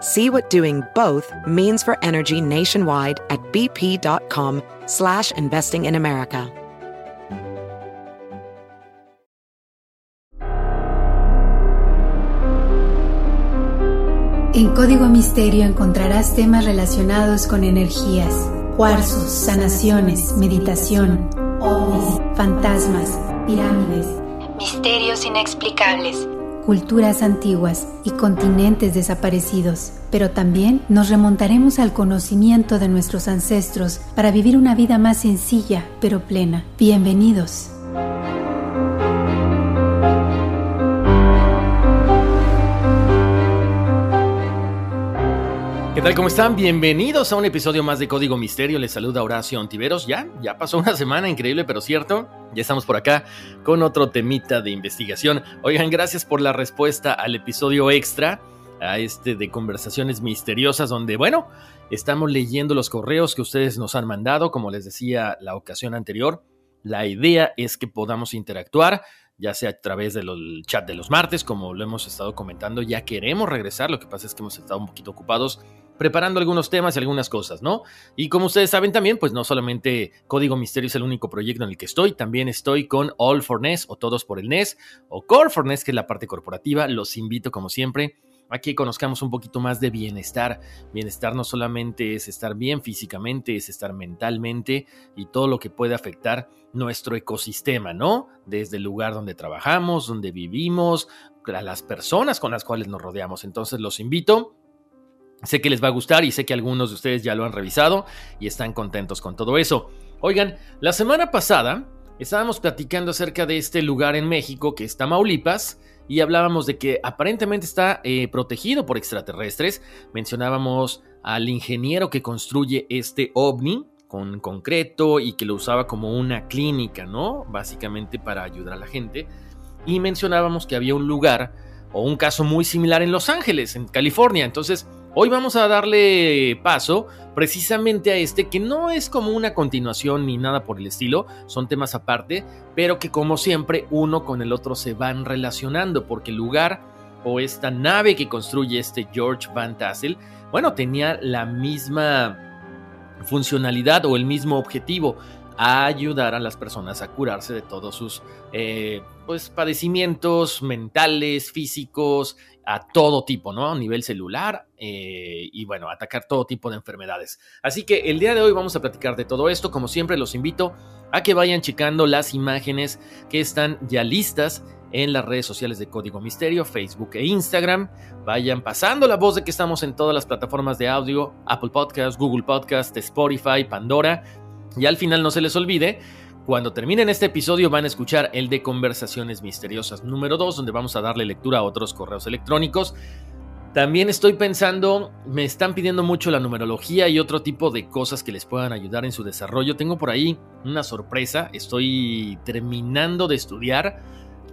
See what doing both means for energy nationwide at bp.com slash investing in America. En Código Misterio encontrarás temas relacionados con energías, cuarzos, sanaciones, meditación, ovnis, fantasmas, pirámides, misterios inexplicables, culturas antiguas y continentes desaparecidos. Pero también nos remontaremos al conocimiento de nuestros ancestros para vivir una vida más sencilla pero plena. Bienvenidos. ¿Qué tal? ¿Cómo están? Bienvenidos a un episodio más de Código Misterio. Les saluda Horacio Ontiveros. Ya, ya pasó una semana increíble, pero cierto. Ya estamos por acá con otro temita de investigación. Oigan, gracias por la respuesta al episodio extra, a este de conversaciones misteriosas, donde, bueno, estamos leyendo los correos que ustedes nos han mandado, como les decía la ocasión anterior. La idea es que podamos interactuar ya sea a través del chat de los martes, como lo hemos estado comentando, ya queremos regresar, lo que pasa es que hemos estado un poquito ocupados preparando algunos temas y algunas cosas, ¿no? Y como ustedes saben también, pues no solamente Código Misterio es el único proyecto en el que estoy, también estoy con All for NES o Todos por el NES o Core for NES, que es la parte corporativa. Los invito como siempre a que conozcamos un poquito más de bienestar. Bienestar no solamente es estar bien físicamente, es estar mentalmente y todo lo que puede afectar nuestro ecosistema, ¿no? Desde el lugar donde trabajamos, donde vivimos, a las personas con las cuales nos rodeamos. Entonces los invito Sé que les va a gustar y sé que algunos de ustedes ya lo han revisado y están contentos con todo eso. Oigan, la semana pasada estábamos platicando acerca de este lugar en México que es Tamaulipas y hablábamos de que aparentemente está eh, protegido por extraterrestres. Mencionábamos al ingeniero que construye este ovni con concreto y que lo usaba como una clínica, ¿no? Básicamente para ayudar a la gente. Y mencionábamos que había un lugar o un caso muy similar en Los Ángeles, en California. Entonces, Hoy vamos a darle paso precisamente a este que no es como una continuación ni nada por el estilo, son temas aparte, pero que como siempre uno con el otro se van relacionando porque el lugar o esta nave que construye este George Van Tassel, bueno, tenía la misma funcionalidad o el mismo objetivo, ayudar a las personas a curarse de todos sus eh, pues, padecimientos mentales, físicos, a todo tipo, ¿no? A nivel celular eh, y bueno, atacar todo tipo de enfermedades. Así que el día de hoy vamos a platicar de todo esto. Como siempre, los invito a que vayan checando las imágenes que están ya listas en las redes sociales de Código Misterio, Facebook e Instagram. Vayan pasando la voz de que estamos en todas las plataformas de audio, Apple Podcast, Google Podcast, Spotify, Pandora. Y al final no se les olvide cuando terminen este episodio van a escuchar el de Conversaciones Misteriosas número 2, donde vamos a darle lectura a otros correos electrónicos. También estoy pensando, me están pidiendo mucho la numerología y otro tipo de cosas que les puedan ayudar en su desarrollo. Tengo por ahí una sorpresa, estoy terminando de estudiar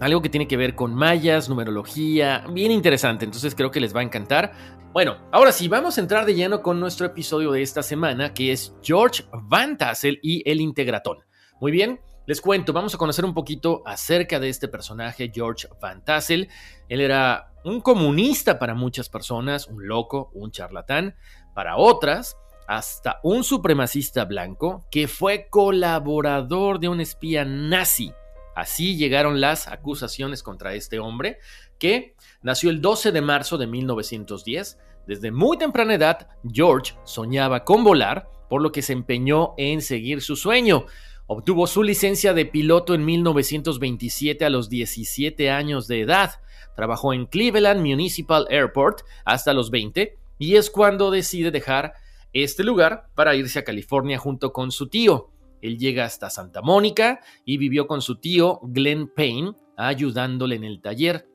algo que tiene que ver con mayas, numerología, bien interesante, entonces creo que les va a encantar. Bueno, ahora sí, vamos a entrar de lleno con nuestro episodio de esta semana, que es George Van Tassel y el Integratón. Muy bien, les cuento, vamos a conocer un poquito acerca de este personaje, George Van Tassel. Él era un comunista para muchas personas, un loco, un charlatán. Para otras, hasta un supremacista blanco que fue colaborador de un espía nazi. Así llegaron las acusaciones contra este hombre, que nació el 12 de marzo de 1910. Desde muy temprana edad, George soñaba con volar, por lo que se empeñó en seguir su sueño. Obtuvo su licencia de piloto en 1927 a los 17 años de edad. Trabajó en Cleveland Municipal Airport hasta los 20 y es cuando decide dejar este lugar para irse a California junto con su tío. Él llega hasta Santa Mónica y vivió con su tío Glenn Payne ayudándole en el taller.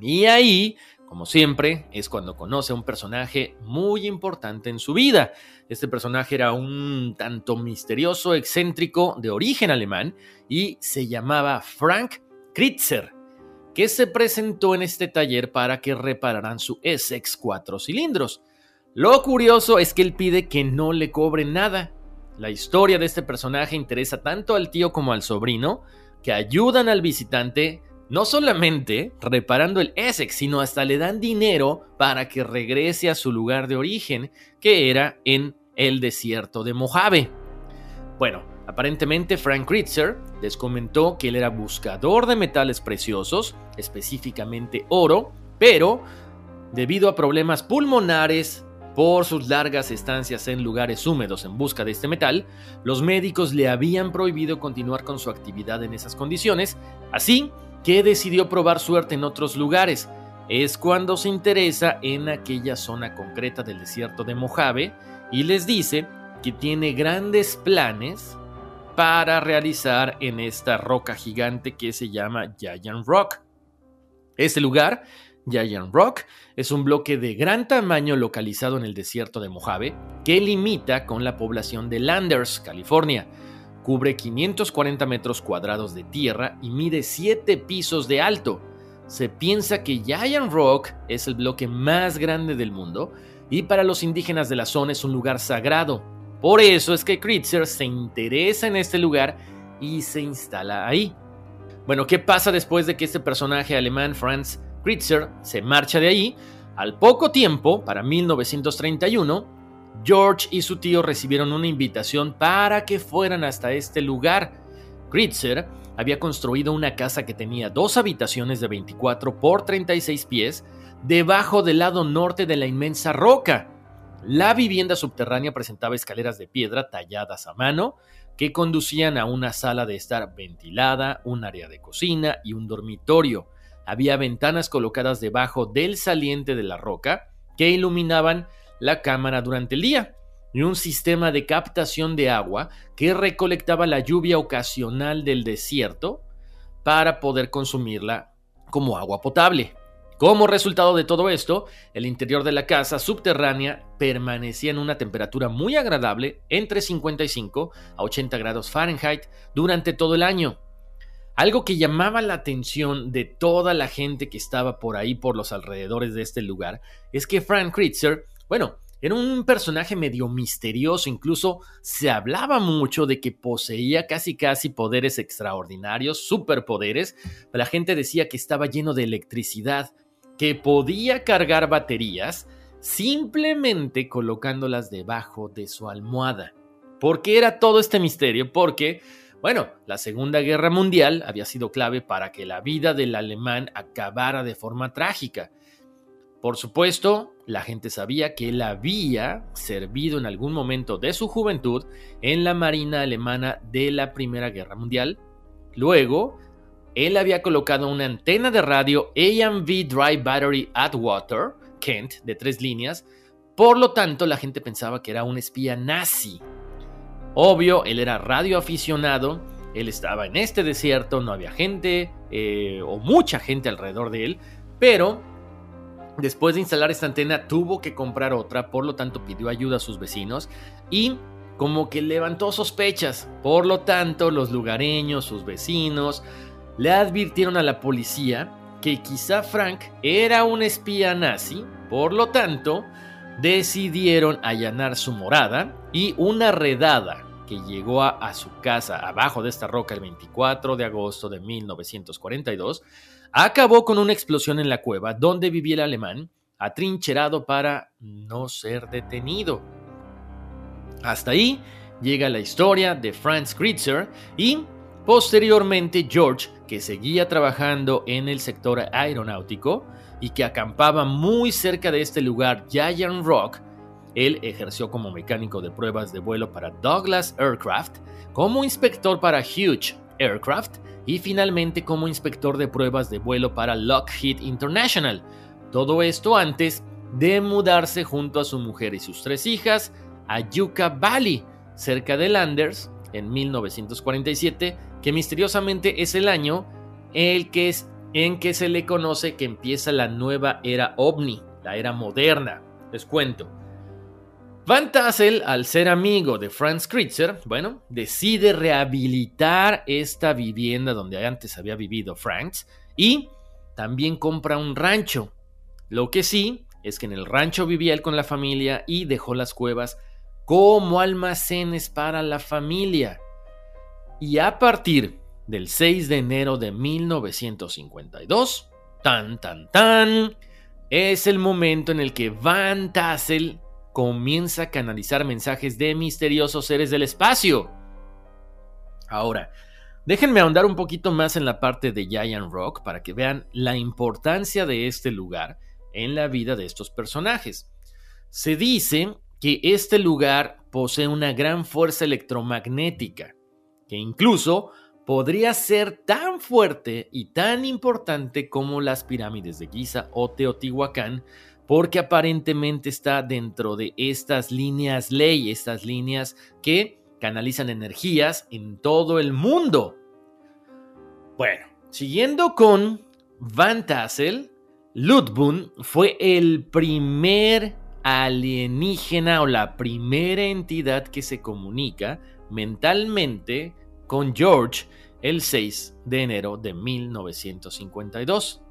Y ahí como siempre, es cuando conoce a un personaje muy importante en su vida. Este personaje era un tanto misterioso, excéntrico, de origen alemán, y se llamaba Frank Kritzer, que se presentó en este taller para que repararan su Essex cuatro cilindros. Lo curioso es que él pide que no le cobre nada. La historia de este personaje interesa tanto al tío como al sobrino, que ayudan al visitante no solamente reparando el Essex, sino hasta le dan dinero para que regrese a su lugar de origen, que era en el desierto de Mojave. Bueno, aparentemente Frank Kritzer les comentó que él era buscador de metales preciosos, específicamente oro, pero debido a problemas pulmonares por sus largas estancias en lugares húmedos en busca de este metal, los médicos le habían prohibido continuar con su actividad en esas condiciones, así que decidió probar suerte en otros lugares. Es cuando se interesa en aquella zona concreta del desierto de Mojave y les dice que tiene grandes planes para realizar en esta roca gigante que se llama Giant Rock. Este lugar, Giant Rock, es un bloque de gran tamaño localizado en el desierto de Mojave que limita con la población de Landers, California. Cubre 540 metros cuadrados de tierra y mide 7 pisos de alto. Se piensa que Giant Rock es el bloque más grande del mundo y para los indígenas de la zona es un lugar sagrado. Por eso es que Kritzer se interesa en este lugar y se instala ahí. Bueno, ¿qué pasa después de que este personaje alemán, Franz Kritzer, se marcha de ahí? Al poco tiempo, para 1931, George y su tío recibieron una invitación para que fueran hasta este lugar. Kritzer había construido una casa que tenía dos habitaciones de 24 por 36 pies debajo del lado norte de la inmensa roca. La vivienda subterránea presentaba escaleras de piedra talladas a mano que conducían a una sala de estar ventilada, un área de cocina y un dormitorio. Había ventanas colocadas debajo del saliente de la roca que iluminaban la cámara durante el día y un sistema de captación de agua que recolectaba la lluvia ocasional del desierto para poder consumirla como agua potable. Como resultado de todo esto, el interior de la casa subterránea permanecía en una temperatura muy agradable entre 55 a 80 grados Fahrenheit durante todo el año. Algo que llamaba la atención de toda la gente que estaba por ahí por los alrededores de este lugar es que Frank Kritzer bueno, era un personaje medio misterioso, incluso se hablaba mucho de que poseía casi casi poderes extraordinarios, superpoderes. La gente decía que estaba lleno de electricidad, que podía cargar baterías simplemente colocándolas debajo de su almohada. ¿Por qué era todo este misterio? Porque, bueno, la Segunda Guerra Mundial había sido clave para que la vida del alemán acabara de forma trágica. Por supuesto, la gente sabía que él había servido en algún momento de su juventud en la Marina Alemana de la Primera Guerra Mundial. Luego, él había colocado una antena de radio AMV Dry Battery Atwater, Kent, de tres líneas. Por lo tanto, la gente pensaba que era un espía nazi. Obvio, él era radioaficionado, él estaba en este desierto, no había gente eh, o mucha gente alrededor de él, pero Después de instalar esta antena tuvo que comprar otra, por lo tanto pidió ayuda a sus vecinos y como que levantó sospechas. Por lo tanto, los lugareños, sus vecinos, le advirtieron a la policía que quizá Frank era un espía nazi, por lo tanto, decidieron allanar su morada y una redada que llegó a, su casa abajo de esta roca el 24 de agosto de 1942 acabó con una explosión en la cueva donde vivía el alemán, atrincherado para no ser detenido. Hasta ahí llega la historia de Franz Kritzer y posteriormente George, que seguía trabajando en el sector aeronáutico y que acampaba muy cerca de este lugar, Giant Rock, Él ejerció como mecánico de pruebas de vuelo para Douglas Aircraft, como inspector para Hughes Aircraft y finalmente como inspector de pruebas de vuelo para Lockheed International. Todo esto antes de mudarse junto a su mujer y sus tres hijas a Yucca Valley, cerca de Landers, en 1947, que misteriosamente es el año el en que se le conoce que empieza la nueva era ovni, la era moderna. Les cuento. Van Tassel, al ser amigo de Franz Kritzer, bueno, decide rehabilitar esta vivienda donde antes había vivido Franz y también compra un rancho. Lo que sí es que en el rancho vivía él con la familia y dejó las cuevas como almacenes para la familia. Y a partir del 6 de enero de 1952, tan tan tan, es el momento en el que Van Tassel comienza a canalizar mensajes de misteriosos seres del espacio. Ahora, déjenme ahondar un poquito más en la parte de Giant Rock para que vean la importancia de este lugar en la vida de estos personajes. Se dice que este lugar posee una gran fuerza electromagnética, que incluso podría ser tan fuerte y tan importante como las pirámides de Giza o Teotihuacán, porque aparentemente está dentro de estas líneas ley, estas líneas que canalizan energías en todo el mundo. Bueno, siguiendo con Van Tassel, Ludbun fue el primer alienígena o la primera entidad que se comunica mentalmente con George el 6 de enero de 1952.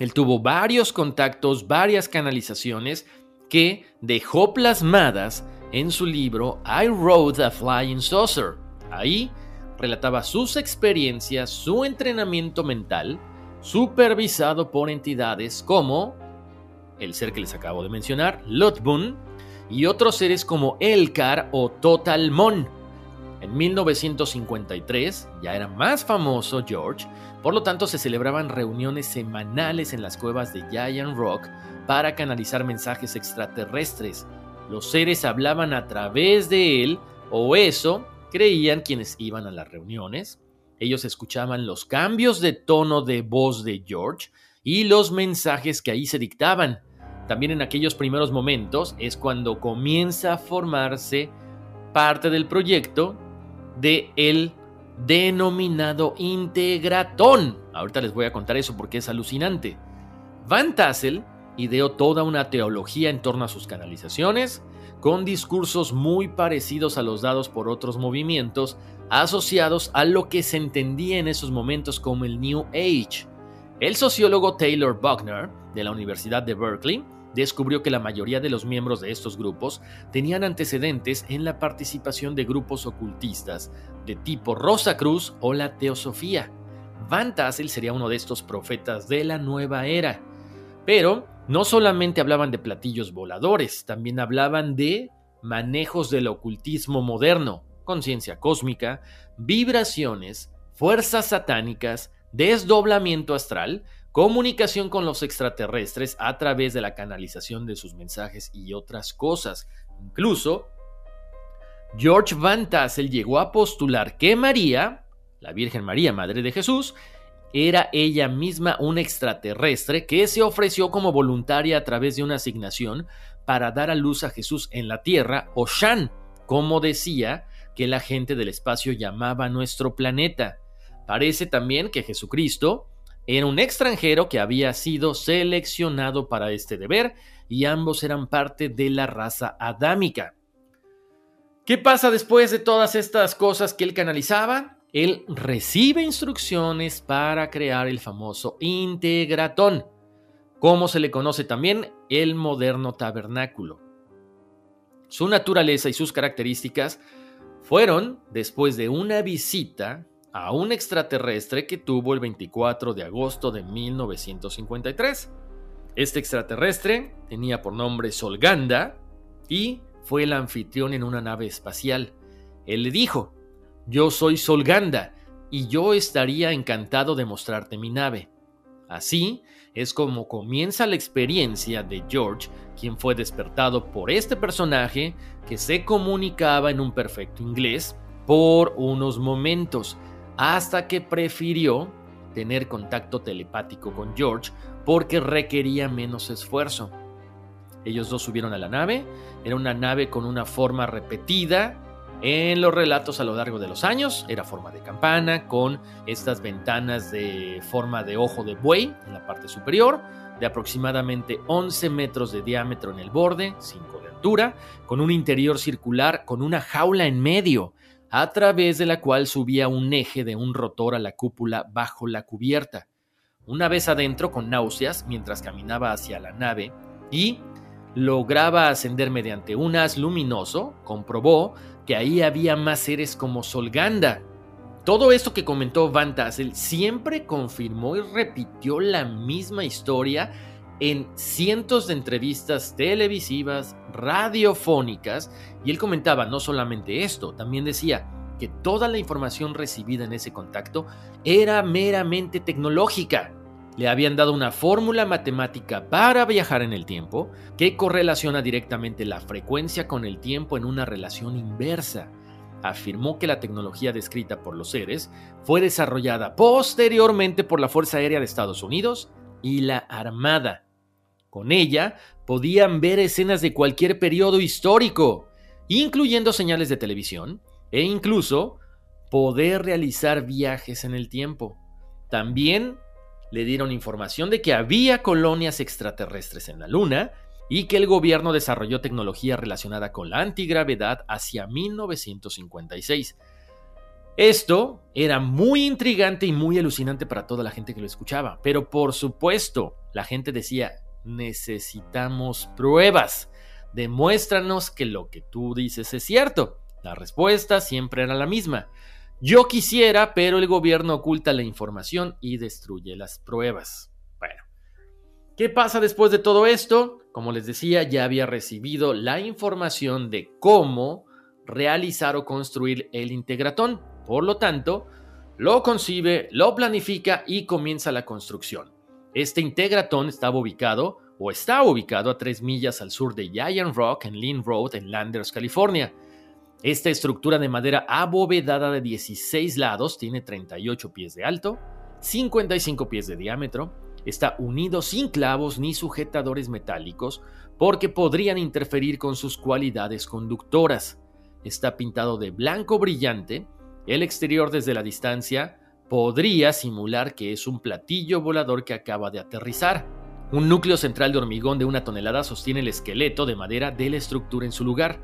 Él tuvo varios contactos, varias canalizaciones que dejó plasmadas en su libro I Wrote a Flying Saucer. Ahí relataba sus experiencias, su entrenamiento mental, supervisado por entidades como el ser que les acabo de mencionar, Lotbun, y otros seres como Elkar o Totalmon. En 1953 ya era más famoso George por lo tanto, se celebraban reuniones semanales en las cuevas de Giant Rock para canalizar mensajes extraterrestres. Los seres hablaban a través de él, o eso creían quienes iban a las reuniones. Ellos escuchaban los cambios de tono de voz de George y los mensajes que ahí se dictaban. También en aquellos primeros momentos es cuando comienza a formarse parte del proyecto de el denominado Integratón. Ahorita les voy a contar eso porque es alucinante. Van Tassel ideó toda una teología en torno a sus canalizaciones, con discursos muy parecidos a los dados por otros movimientos asociados a lo que se entendía en esos momentos como el New Age. El sociólogo Taylor Buckner, de la Universidad de Berkeley, descubrió que la mayoría de los miembros de estos grupos tenían antecedentes en la participación de grupos ocultistas de tipo Rosa Cruz o la Teosofía. Van Tassel sería uno de estos profetas de la nueva era. Pero no solamente hablaban de platillos voladores, también hablaban de manejos del ocultismo moderno, conciencia cósmica, vibraciones, fuerzas satánicas, desdoblamiento astral, comunicación con los extraterrestres a través de la canalización de sus mensajes y otras cosas. Incluso, George Van Tassel llegó a postular que María, la Virgen María, Madre de Jesús, era ella misma un extraterrestre que se ofreció como voluntaria a través de una asignación para dar a luz a Jesús en la tierra, o Shan, como decía que la gente del espacio llamaba nuestro planeta. Parece también que Jesucristo era un extranjero que había sido seleccionado para este deber y ambos eran parte de la raza adámica. ¿Qué pasa después de todas estas cosas que él canalizaba? Él recibe instrucciones para crear el famoso integratón, como se le conoce también el moderno tabernáculo. Su naturaleza y sus características fueron después de una visita a un extraterrestre que tuvo el 24 de agosto de 1953. Este extraterrestre tenía por nombre Solganda y fue el anfitrión en una nave espacial. Él le dijo, yo soy Solganda y yo estaría encantado de mostrarte mi nave. Así es como comienza la experiencia de George, quien fue despertado por este personaje que se comunicaba en un perfecto inglés por unos momentos, hasta que prefirió tener contacto telepático con George porque requería menos esfuerzo. Ellos dos subieron a la nave, era una nave con una forma repetida. En los relatos a lo largo de los años, era forma de campana con estas ventanas de forma de ojo de buey en la parte superior, de aproximadamente 11 metros de diámetro en el borde, 5 de altura, con un interior circular con una jaula en medio, a través de la cual subía un eje de un rotor a la cúpula bajo la cubierta. Una vez adentro, con náuseas, mientras caminaba hacia la nave, y lograba ascender mediante un haz luminoso, comprobó que ahí había más seres como Solganda, todo esto que comentó Van Tassel siempre confirmó y repitió la misma historia en cientos de entrevistas televisivas, radiofónicas, y él comentaba no solamente esto, también decía que toda la información recibida en ese contacto era meramente tecnológica. Le habían dado una fórmula matemática para viajar en el tiempo que correlaciona directamente la frecuencia con el tiempo en una relación inversa afirmó que la tecnología descrita por los seres fue desarrollada posteriormente por la Fuerza Aérea de Estados Unidos y la Armada. Con ella podían ver escenas de cualquier periodo histórico, incluyendo señales de televisión, e incluso poder realizar viajes en el tiempo. También le dieron información de que había colonias extraterrestres en la Luna y que el gobierno desarrolló tecnología relacionada con la antigravedad hacia 1956. Esto era muy intrigante y muy alucinante para toda la gente que lo escuchaba, pero por supuesto la gente decía, necesitamos pruebas, demuéstranos que lo que tú dices es cierto. La respuesta siempre era la misma. Yo quisiera, pero el gobierno oculta la información y destruye las pruebas. Bueno, ¿qué pasa después de todo esto? Como les decía, ya había recibido la información de cómo realizar o construir el integratón. Por lo tanto, lo concibe, lo planifica y comienza la construcción. Este integratón estaba ubicado o está ubicado a 3 millas al sur de Giant Rock en Lynn Road en Landers, California. Esta estructura de madera abovedada de 16 lados tiene 38 pies de alto, 55 pies de diámetro Está unido sin clavos ni sujetadores metálicos porque podrían interferir con sus cualidades conductoras. Está pintado de blanco brillante. El exterior desde la distancia podría simular que es un platillo volador que acaba de aterrizar. Un núcleo central de hormigón de una tonelada sostiene el esqueleto de madera de la estructura en su lugar.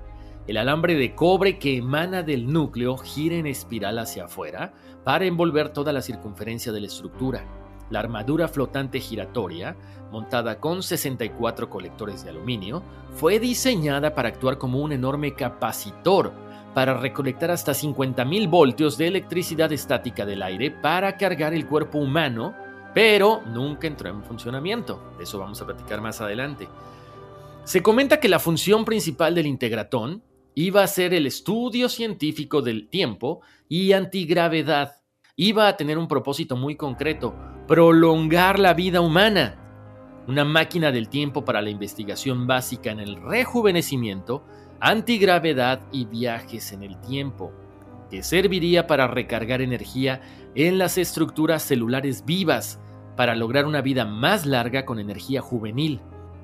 El alambre de cobre que emana del núcleo gira en espiral hacia afuera para envolver toda la circunferencia de la estructura. La armadura flotante giratoria, montada con 64 colectores de aluminio, fue diseñada para actuar como un enorme capacitor para recolectar hasta 50.000 voltios de electricidad estática del aire para cargar el cuerpo humano, pero nunca entró en funcionamiento. De eso vamos a platicar más adelante. Se comenta que la función principal del integratón iba a ser el estudio científico del tiempo y antigravedad. Iba a tener un propósito muy concreto, prolongar la vida humana. Una máquina del tiempo para la investigación básica en el rejuvenecimiento, antigravedad y viajes en el tiempo, que serviría para recargar energía en las estructuras celulares vivas para lograr una vida más larga con energía juvenil,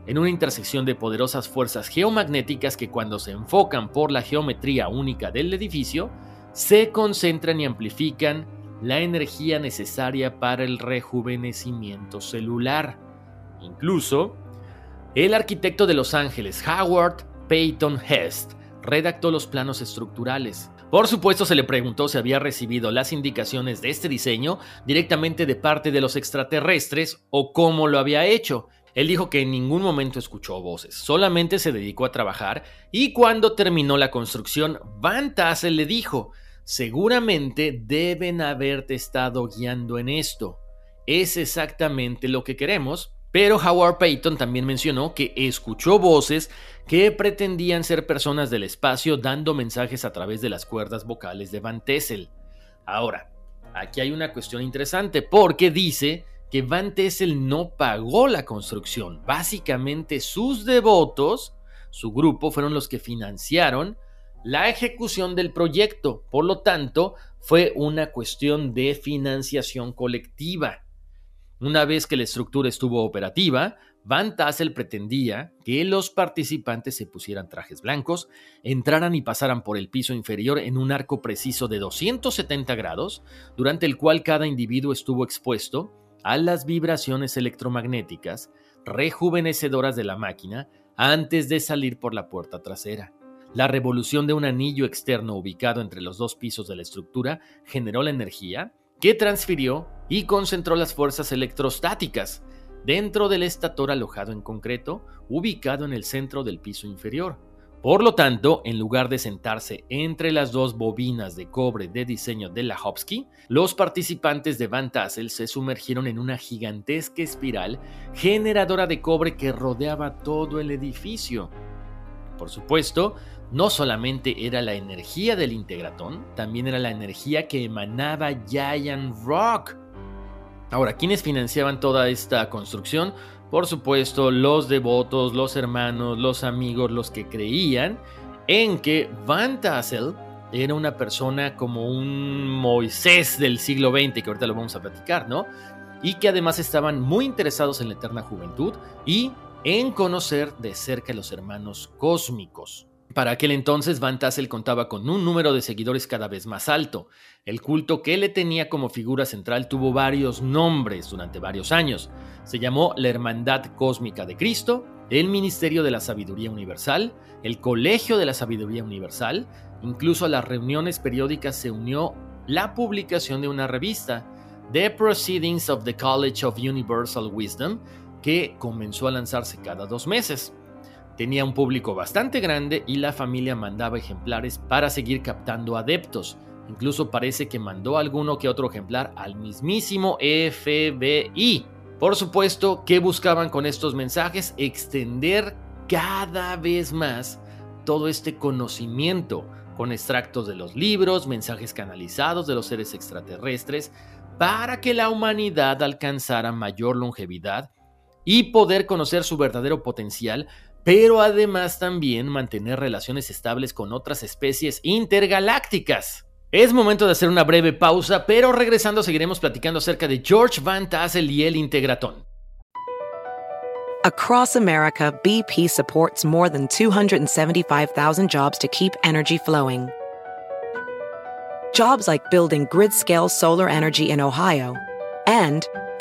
en una intersección de poderosas fuerzas geomagnéticas que cuando se enfocan por la geometría única del edificio, se concentran y amplifican la energía necesaria para el rejuvenecimiento celular. Incluso, el arquitecto de Los Ángeles, Howard Peyton Hest, redactó los planos estructurales. Por supuesto, se le preguntó si había recibido las indicaciones de este diseño directamente de parte de los extraterrestres o cómo lo había hecho. Él dijo que en ningún momento escuchó voces, solamente se dedicó a trabajar y cuando terminó la construcción, Van Tassel le dijo, seguramente deben haberte estado guiando en esto. Es exactamente lo que queremos, pero Howard Payton también mencionó que escuchó voces que pretendían ser personas del espacio dando mensajes a través de las cuerdas vocales de Van Tessel. Ahora, aquí hay una cuestión interesante porque dice que Van Tessel no pagó la construcción. Básicamente sus devotos, su grupo, fueron los que financiaron la ejecución del proyecto. Por lo tanto, fue una cuestión de financiación colectiva. Una vez que la estructura estuvo operativa, Van Tassel pretendía que los participantes se pusieran trajes blancos, entraran y pasaran por el piso inferior en un arco preciso de 270 grados, durante el cual cada individuo estuvo expuesto a las vibraciones electromagnéticas rejuvenecedoras de la máquina antes de salir por la puerta trasera. La revolución de un anillo externo ubicado entre los dos pisos de la estructura generó la energía que transfirió y concentró las fuerzas electrostáticas, dentro del estator alojado en concreto, ubicado en el centro del piso inferior. Por lo tanto, en lugar de sentarse entre las dos bobinas de cobre de diseño de la los participantes de Van Tassel se sumergieron en una gigantesca espiral generadora de cobre que rodeaba todo el edificio. Por supuesto, no solamente era la energía del integratón, también era la energía que emanaba Giant Rock, Ahora, ¿quiénes financiaban toda esta construcción? Por supuesto, los devotos, los hermanos, los amigos, los que creían en que Van Tassel era una persona como un Moisés del siglo XX, que ahorita lo vamos a platicar, ¿no? Y que además estaban muy interesados en la eterna juventud y en conocer de cerca a los hermanos cósmicos. Para aquel entonces, Van Tassel contaba con un número de seguidores cada vez más alto. El culto que le tenía como figura central tuvo varios nombres durante varios años. Se llamó la Hermandad Cósmica de Cristo, el Ministerio de la Sabiduría Universal, el Colegio de la Sabiduría Universal, incluso a las reuniones periódicas se unió la publicación de una revista, The Proceedings of the College of Universal Wisdom, que comenzó a lanzarse cada dos meses. Tenía un público bastante grande y la familia mandaba ejemplares para seguir captando adeptos. Incluso parece que mandó alguno que otro ejemplar al mismísimo FBI. Por supuesto, ¿qué buscaban con estos mensajes? Extender cada vez más todo este conocimiento con extractos de los libros, mensajes canalizados de los seres extraterrestres, para que la humanidad alcanzara mayor longevidad y poder conocer su verdadero potencial pero además también mantener relaciones estables con otras especies intergalácticas. Es momento de hacer una breve pausa, pero regresando seguiremos platicando acerca de George Van Tassel y el Integratón. Across America, BP supports more than 275,000 jobs to keep energy flowing. Jobs like building grid-scale solar energy in Ohio and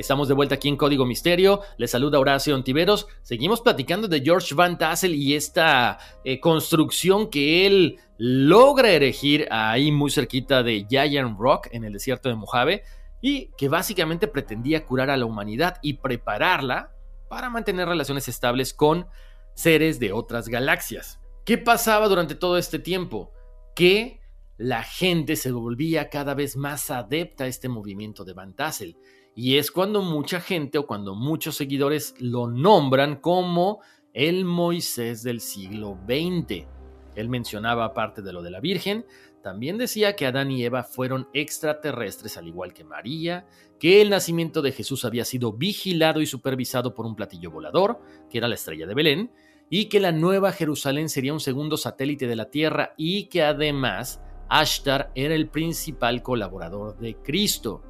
Estamos de vuelta aquí en Código Misterio. Les saluda Horacio Ontiveros. Seguimos platicando de George Van Tassel y esta eh, construcción que él logra erigir ahí muy cerquita de Giant Rock en el desierto de Mojave y que básicamente pretendía curar a la humanidad y prepararla para mantener relaciones estables con seres de otras galaxias. ¿Qué pasaba durante todo este tiempo? Que la gente se volvía cada vez más adepta a este movimiento de Van Tassel. Y es cuando mucha gente o cuando muchos seguidores lo nombran como el Moisés del siglo XX. Él mencionaba, aparte de lo de la Virgen, también decía que Adán y Eva fueron extraterrestres al igual que María, que el nacimiento de Jesús había sido vigilado y supervisado por un platillo volador, que era la estrella de Belén, y que la Nueva Jerusalén sería un segundo satélite de la Tierra y que además Ashtar era el principal colaborador de Cristo.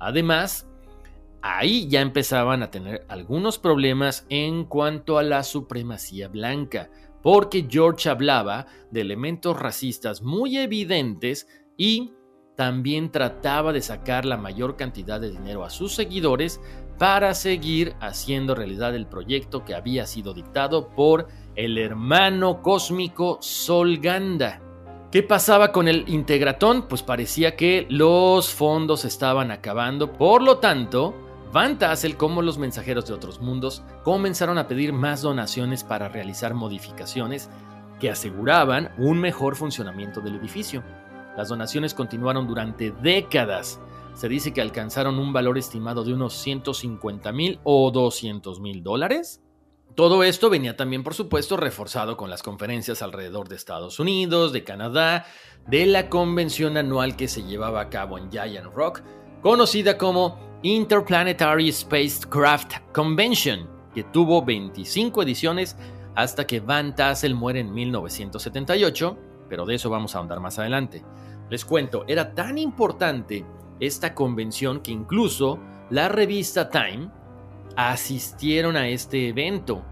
Además, ahí ya empezaban a tener algunos problemas en cuanto a la supremacía blanca, porque George hablaba de elementos racistas muy evidentes y también trataba de sacar la mayor cantidad de dinero a sus seguidores para seguir haciendo realidad el proyecto que había sido dictado por el hermano cósmico Solganda. ¿Qué pasaba con el Integratón? Pues parecía que los fondos estaban acabando, por lo tanto, Van Tassel, como los mensajeros de otros mundos, comenzaron a pedir más donaciones para realizar modificaciones que aseguraban un mejor funcionamiento del edificio. Las donaciones continuaron durante décadas. Se dice que alcanzaron un valor estimado de unos 150 mil o 200 mil dólares. Todo esto venía también, por supuesto, reforzado con las conferencias alrededor de Estados Unidos, de Canadá, de la convención anual que se llevaba a cabo en Giant Rock, conocida como Interplanetary Spacecraft Convention, que tuvo 25 ediciones hasta que Van Tassel muere en 1978, pero de eso vamos a ahondar más adelante. Les cuento, era tan importante esta convención que incluso la revista Time asistieron a este evento.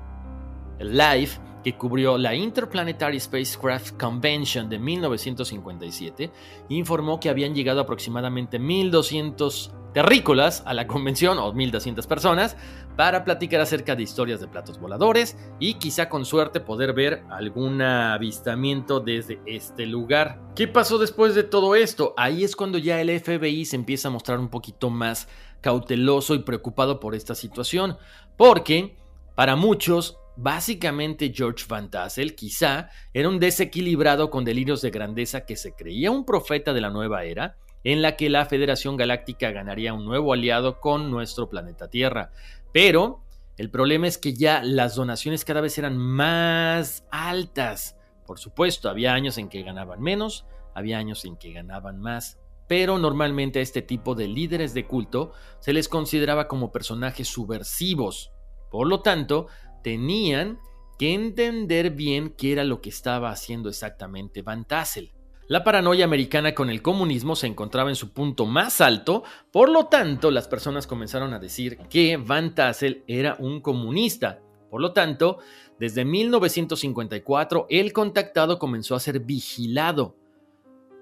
El live que cubrió la Interplanetary Spacecraft Convention de 1957 informó que habían llegado aproximadamente 1.200 terrícolas a la convención, o 1.200 personas, para platicar acerca de historias de platos voladores y quizá con suerte poder ver algún avistamiento desde este lugar. ¿Qué pasó después de todo esto? Ahí es cuando ya el FBI se empieza a mostrar un poquito más cauteloso y preocupado por esta situación, porque para muchos Básicamente George Van Tassel quizá era un desequilibrado con delirios de grandeza que se creía un profeta de la nueva era en la que la Federación Galáctica ganaría un nuevo aliado con nuestro planeta Tierra. Pero el problema es que ya las donaciones cada vez eran más altas. Por supuesto, había años en que ganaban menos, había años en que ganaban más. Pero normalmente a este tipo de líderes de culto se les consideraba como personajes subversivos. Por lo tanto, tenían que entender bien qué era lo que estaba haciendo exactamente Van Tassel. La paranoia americana con el comunismo se encontraba en su punto más alto, por lo tanto las personas comenzaron a decir que Van Tassel era un comunista. Por lo tanto, desde 1954 el contactado comenzó a ser vigilado.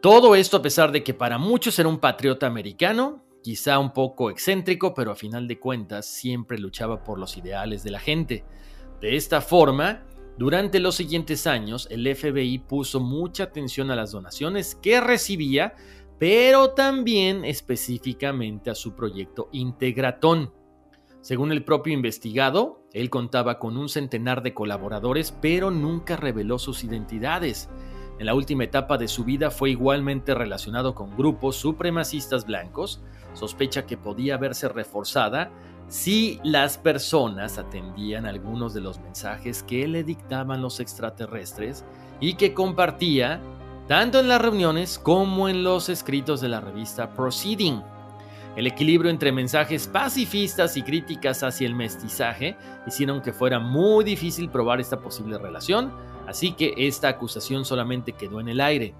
Todo esto a pesar de que para muchos era un patriota americano, quizá un poco excéntrico, pero a final de cuentas siempre luchaba por los ideales de la gente. De esta forma, durante los siguientes años, el FBI puso mucha atención a las donaciones que recibía, pero también específicamente a su proyecto Integratón. Según el propio investigado, él contaba con un centenar de colaboradores, pero nunca reveló sus identidades. En la última etapa de su vida fue igualmente relacionado con grupos supremacistas blancos, sospecha que podía verse reforzada si las personas atendían algunos de los mensajes que le dictaban los extraterrestres y que compartía tanto en las reuniones como en los escritos de la revista Proceeding. El equilibrio entre mensajes pacifistas y críticas hacia el mestizaje hicieron que fuera muy difícil probar esta posible relación, así que esta acusación solamente quedó en el aire.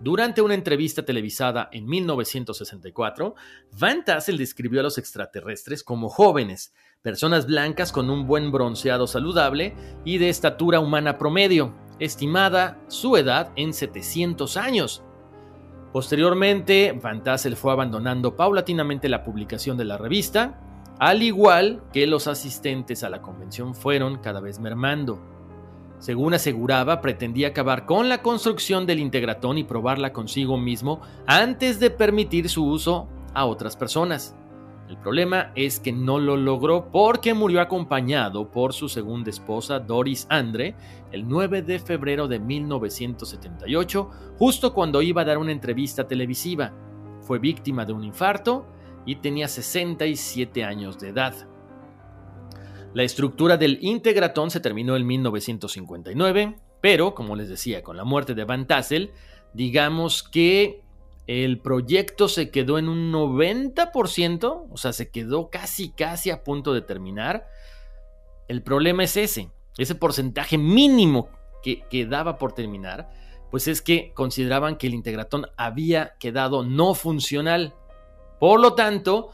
Durante una entrevista televisada en 1964, Van Tassel describió a los extraterrestres como jóvenes, personas blancas con un buen bronceado saludable y de estatura humana promedio, estimada su edad en 700 años. Posteriormente, Van Tassel fue abandonando paulatinamente la publicación de la revista, al igual que los asistentes a la convención fueron cada vez mermando. Según aseguraba, pretendía acabar con la construcción del integratón y probarla consigo mismo antes de permitir su uso a otras personas. El problema es que no lo logró porque murió acompañado por su segunda esposa Doris Andre el 9 de febrero de 1978, justo cuando iba a dar una entrevista televisiva. Fue víctima de un infarto y tenía 67 años de edad. La estructura del Integratón se terminó en 1959, pero, como les decía, con la muerte de Van Tassel, digamos que el proyecto se quedó en un 90%, o sea, se quedó casi, casi a punto de terminar. El problema es ese, ese porcentaje mínimo que quedaba por terminar, pues es que consideraban que el Integratón había quedado no funcional. Por lo tanto,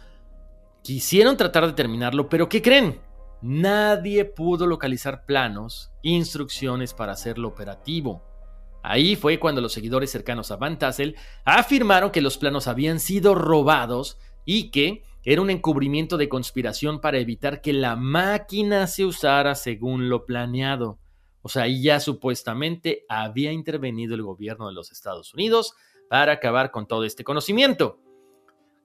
quisieron tratar de terminarlo, pero ¿qué creen? Nadie pudo localizar planos, instrucciones para hacerlo operativo. Ahí fue cuando los seguidores cercanos a Van Tassel afirmaron que los planos habían sido robados y que era un encubrimiento de conspiración para evitar que la máquina se usara según lo planeado. O sea, ya supuestamente había intervenido el gobierno de los Estados Unidos para acabar con todo este conocimiento.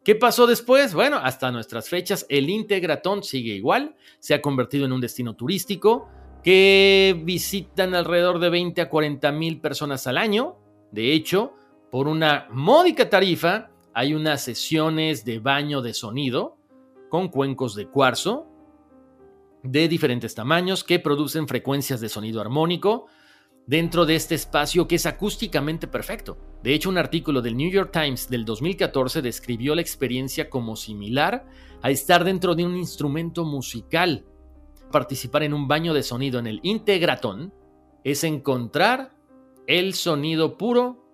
¿Qué pasó después? Bueno, hasta nuestras fechas el Integratón sigue igual, se ha convertido en un destino turístico que visitan alrededor de 20 a 40 mil personas al año. De hecho, Por una módica tarifa hay unas sesiones de baño de sonido con cuencos de cuarzo de diferentes tamaños que producen frecuencias de sonido armónico dentro de este espacio que es acústicamente perfecto. De hecho, un artículo del New York Times del 2014 describió la experiencia como similar a estar dentro de un instrumento musical. Participar en un baño de sonido en el Integratón es encontrar el sonido puro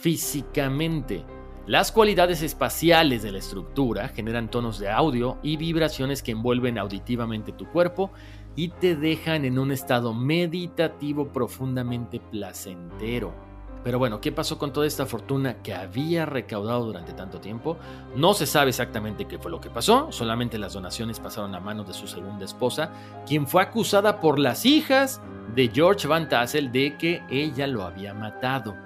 físicamente. Las cualidades espaciales de la estructura generan tonos de audio y vibraciones que envuelven auditivamente tu cuerpo y te dejan en un estado meditativo profundamente placentero. Pero bueno, ¿qué pasó con toda esta fortuna que había recaudado durante tanto tiempo? No se sabe exactamente qué fue lo que pasó, solamente las donaciones pasaron a manos de su segunda esposa, quien fue acusada por las hijas de George Van Tassel de que ella lo había matado.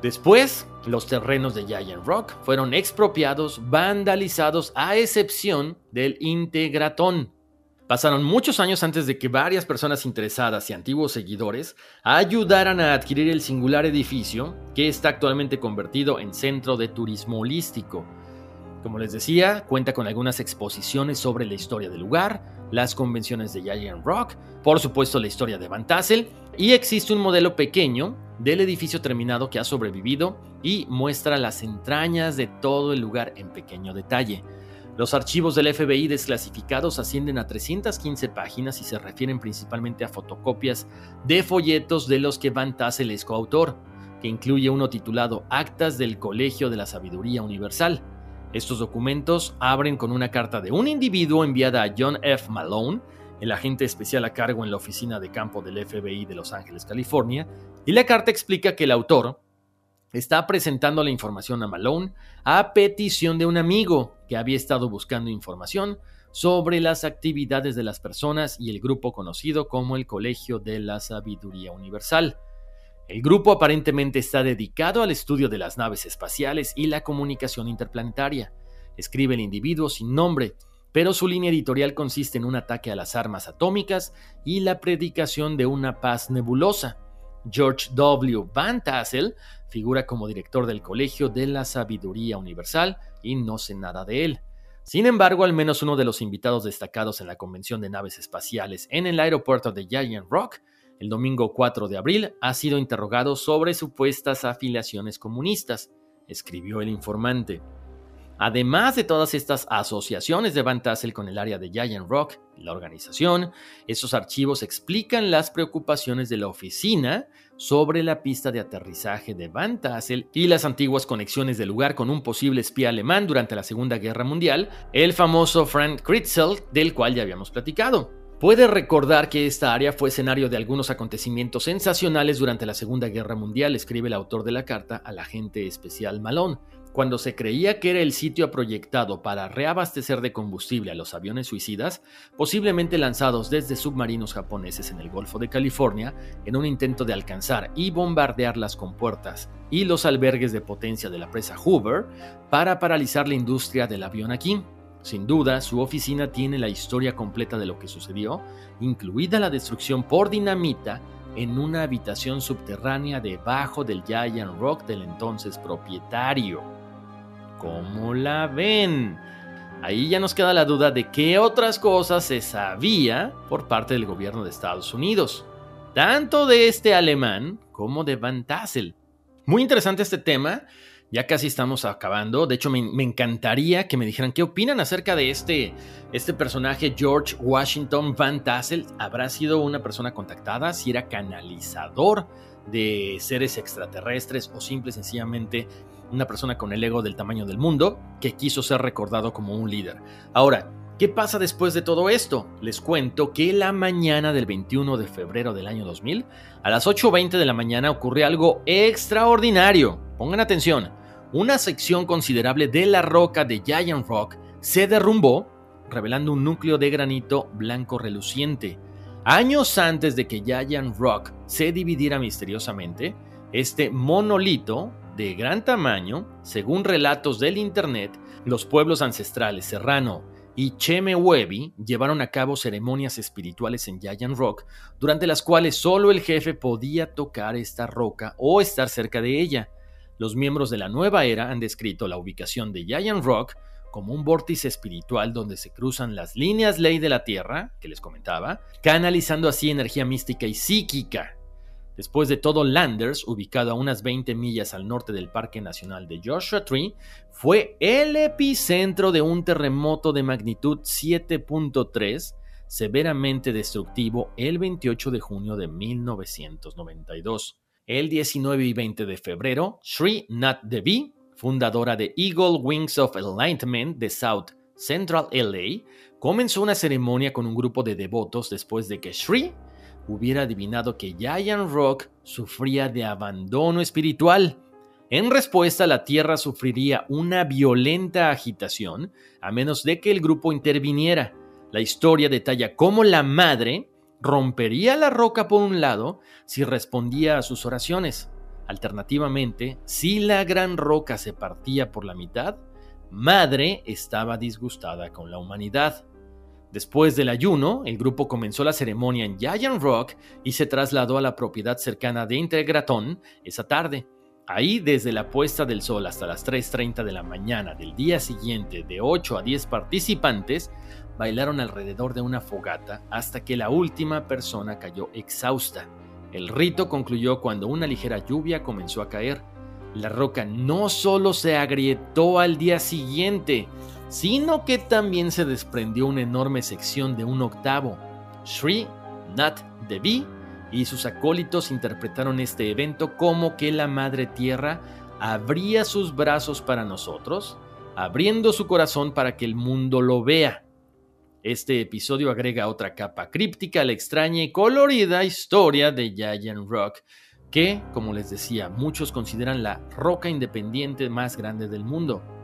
Después, los terrenos de Giant Rock fueron expropiados, vandalizados, a excepción del Integratón. Pasaron muchos años antes de que varias personas interesadas y antiguos seguidores ayudaran a adquirir el singular edificio que está actualmente convertido en centro de turismo holístico. Como les decía, cuenta con algunas exposiciones sobre la historia del lugar, las convenciones de Giant Rock, por supuesto la historia de Van Tassel, y existe un modelo pequeño del edificio terminado que ha sobrevivido y muestra las entrañas de todo el lugar en pequeño detalle. Los archivos del FBI desclasificados ascienden a 315 páginas y se refieren principalmente a fotocopias de folletos de los que Van Tassel es coautor, que incluye uno titulado Actas del Colegio de la Sabiduría Universal. Estos documentos abren con una carta de un individuo enviada a John F. Malone, el agente especial a cargo en la oficina de campo del FBI de Los Ángeles, California, y la carta explica que el autor está presentando la información a Malone a petición de un amigo que había estado buscando información sobre las actividades de las personas y el grupo conocido como el Colegio de la Sabiduría Universal. El grupo aparentemente está dedicado al estudio de las naves espaciales y la comunicación interplanetaria. Escribe el individuo sin nombre, pero su línea editorial consiste en un ataque a las armas atómicas y la predicación de una paz nebulosa. George W. Van Tassel figura como director del Colegio de la Sabiduría Universal y no sé nada de él. Sin embargo, al menos uno de los invitados destacados en la Convención de Naves Espaciales en el aeropuerto de Giant Rock, el domingo 4 de abril, ha sido interrogado sobre supuestas afiliaciones comunistas, escribió el informante. Además de todas estas asociaciones de Van Tassel con el área de Giant Rock, la organización, esos archivos explican las preocupaciones de la oficina sobre la pista de aterrizaje de Van Tassel y las antiguas conexiones del lugar con un posible espía alemán durante la Segunda Guerra Mundial, el famoso Frank Kritzel, del cual ya habíamos platicado. Puede recordar que esta área fue escenario de algunos acontecimientos sensacionales durante la Segunda Guerra Mundial, escribe el autor de la carta al agente especial Malone cuando se creía que era el sitio proyectado para reabastecer de combustible a los aviones suicidas, posiblemente lanzados desde submarinos japoneses en el Golfo de California, en un intento de alcanzar y bombardear las compuertas y los albergues de potencia de la presa Hoover para paralizar la industria del avión aquí. Sin duda, su oficina tiene la historia completa de lo que sucedió, incluida la destrucción por dinamita en una habitación subterránea debajo del Giant Rock del entonces propietario. ¿Cómo la ven? Ahí ya nos queda la duda de qué otras cosas se sabía por parte del gobierno de Estados Unidos, tanto de este alemán como de Van Tassel. Muy interesante este tema, ya casi estamos acabando, de hecho me, encantaría que me dijeran qué opinan acerca de este, este personaje George Washington Van Tassel. ¿Habrá sido una persona contactada? ¿Si era canalizador de seres extraterrestres o simple sencillamente una persona con el ego del tamaño del mundo que quiso ser recordado como un líder. Ahora, ¿qué pasa después de todo esto? Les cuento que la mañana del 21 de febrero del año 2000, a las 8.20 de la mañana ocurrió algo extraordinario. Pongan atención, una sección considerable de la roca de Giant Rock se derrumbó, revelando un núcleo de granito blanco reluciente. Años antes de que Giant Rock se dividiera misteriosamente, este monolito de gran tamaño, según relatos del Internet, los pueblos ancestrales Serrano y Chemehuevi llevaron a cabo ceremonias espirituales en Giant Rock, durante las cuales solo el jefe podía tocar esta roca o estar cerca de ella. Los miembros de la nueva era han descrito la ubicación de Giant Rock como un vórtice espiritual donde se cruzan las líneas ley de la Tierra, que les comentaba, canalizando así energía mística y psíquica. Después de todo, Landers, ubicado a unas 20 millas al norte del Parque Nacional de Joshua Tree, fue el epicentro de un terremoto de magnitud 7.3 severamente destructivo el 28 de junio de 1992. El 19 y 20 de febrero, Sri Nat Devi, fundadora de Eagle Wings of Enlightenment de South Central LA, comenzó una ceremonia con un grupo de devotos después de que Sri hubiera adivinado que Giant Rock sufría de abandono espiritual. En respuesta, la Tierra sufriría una violenta agitación a menos de que el grupo interviniera. La historia detalla cómo la madre rompería la roca por un lado si respondía a sus oraciones. Alternativamente, si la gran roca se partía por la mitad, Madre estaba disgustada con la humanidad. Después del ayuno, el grupo comenzó la ceremonia en Giant Rock y se trasladó a la propiedad cercana de Integratón esa tarde. Ahí, desde la puesta del sol hasta las 3.30 de la mañana del día siguiente, de 8 a 10 participantes bailaron alrededor de una fogata hasta que la última persona cayó exhausta. El rito concluyó cuando una ligera lluvia comenzó a caer. La roca no solo se agrietó al día siguiente, sino que también se desprendió una enorme sección de un octavo. Sri Nat Devi y sus acólitos interpretaron este evento como que la Madre Tierra abría sus brazos para nosotros, abriendo su corazón para que el mundo lo vea. Este episodio agrega otra capa críptica a la extraña y colorida historia de Giant Rock, que, como les decía, muchos consideran la roca independiente más grande del mundo.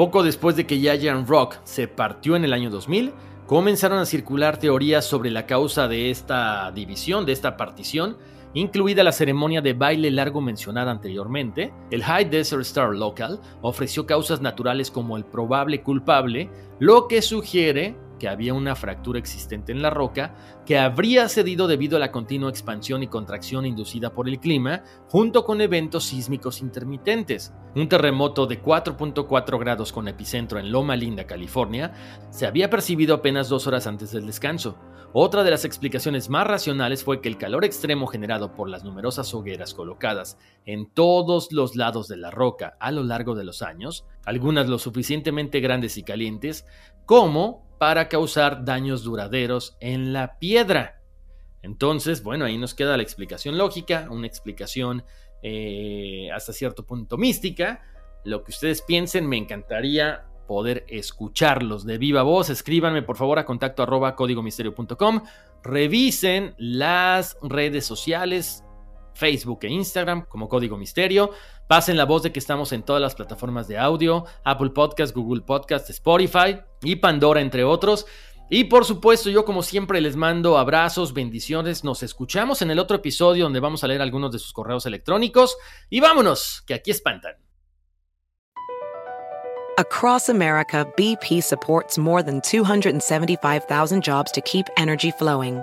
Poco después de que Giant Rock se partió en el año 2000, comenzaron a circular teorías sobre la causa de esta división, de esta partición, incluida la ceremonia de baile largo mencionada anteriormente, el High Desert Star Local ofreció causas naturales como el probable culpable, lo que sugiere que había una fractura existente en la roca que habría cedido debido a la continua expansión y contracción inducida por el clima, junto con eventos sísmicos intermitentes. Un terremoto de 4.4 grados con epicentro en Loma Linda, California, se había percibido apenas dos horas antes del descanso. Otra de las explicaciones más racionales fue que el calor extremo generado por las numerosas hogueras colocadas en todos los lados de la roca a lo largo de los años, algunas lo suficientemente grandes y calientes, como para causar daños duraderos en la piedra. Entonces, bueno, ahí nos queda la explicación lógica, una explicación eh, hasta cierto punto mística. Lo que ustedes piensen, me encantaría poder escucharlos de viva voz. Escríbanme por favor a contacto arroba códigomisterio.com. Revisen las redes sociales, Facebook e Instagram como Código Misterio. Pasen la voz de que estamos en todas las plataformas de audio, Apple Podcast, Google Podcast, Spotify y Pandora, entre otros. Y por supuesto, yo como siempre les mando abrazos, bendiciones. Nos escuchamos en el otro episodio donde vamos a leer algunos de sus correos electrónicos. Y vámonos, que aquí espantan. Across America, BP supports more than 275,000 jobs to keep energy flowing.